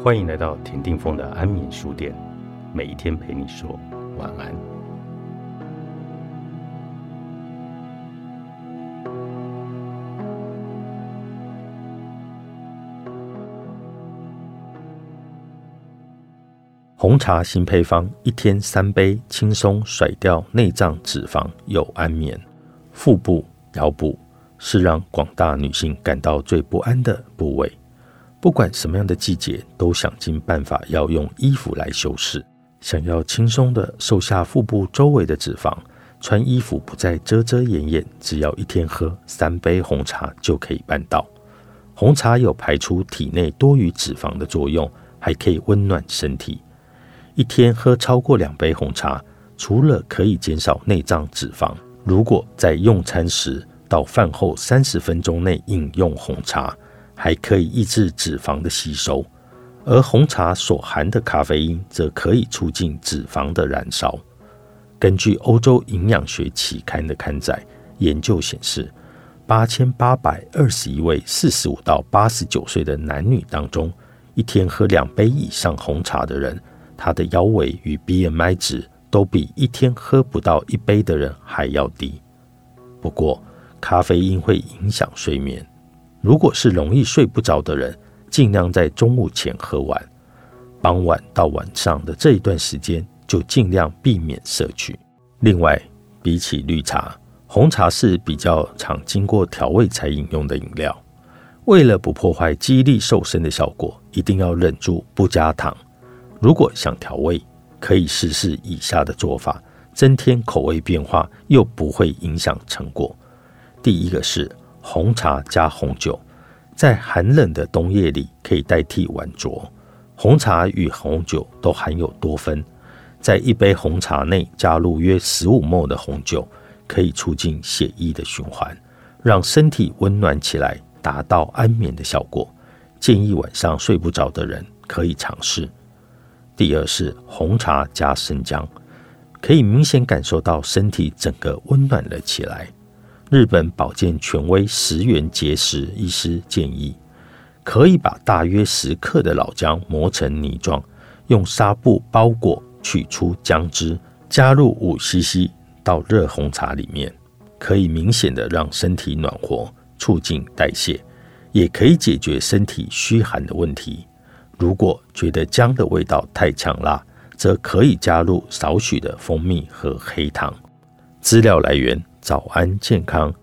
欢迎来到田定峰的安眠书店，每一天陪你说晚安。红茶新配方，一天三杯，轻松甩掉内脏脂肪，又安眠。腹部、腰部是让广大女性感到最不安的部位，不管什么样的季节，都想尽办法要用衣服来修饰。想要轻松的瘦下腹部周围的脂肪，穿衣服不再遮遮掩掩，只要一天喝三杯红茶就可以办到。红茶有排出体内多余脂肪的作用，还可以温暖身体。一天喝超过两杯红茶，除了可以减少内脏脂肪，如果在用餐时到饭后三十分钟内饮用红茶，还可以抑制脂肪的吸收。而红茶所含的咖啡因则可以促进脂肪的燃烧。根据欧洲营养学期刊的刊载，研究显示，八千八百二十一位四十五到八十九岁的男女当中，一天喝两杯以上红茶的人。他的腰围与 BMI 值都比一天喝不到一杯的人还要低。不过，咖啡因会影响睡眠。如果是容易睡不着的人，尽量在中午前喝完。傍晚到晚上的这一段时间，就尽量避免摄取。另外，比起绿茶，红茶是比较常经过调味才饮用的饮料。为了不破坏肌力瘦身的效果，一定要忍住不加糖。如果想调味，可以试试以下的做法，增添口味变化，又不会影响成果。第一个是红茶加红酒，在寒冷的冬夜里可以代替晚酌。红茶与红酒都含有多酚，在一杯红茶内加入约十五沫的红酒，可以促进血液的循环，让身体温暖起来，达到安眠的效果。建议晚上睡不着的人可以尝试。第二是红茶加生姜，可以明显感受到身体整个温暖了起来。日本保健权威石原节食医师建议，可以把大约十克的老姜磨成泥状，用纱布包裹，取出姜汁，加入五 CC 到热红茶里面，可以明显的让身体暖和，促进代谢，也可以解决身体虚寒的问题。如果觉得姜的味道太呛辣，则可以加入少许的蜂蜜和黑糖。资料来源：早安健康。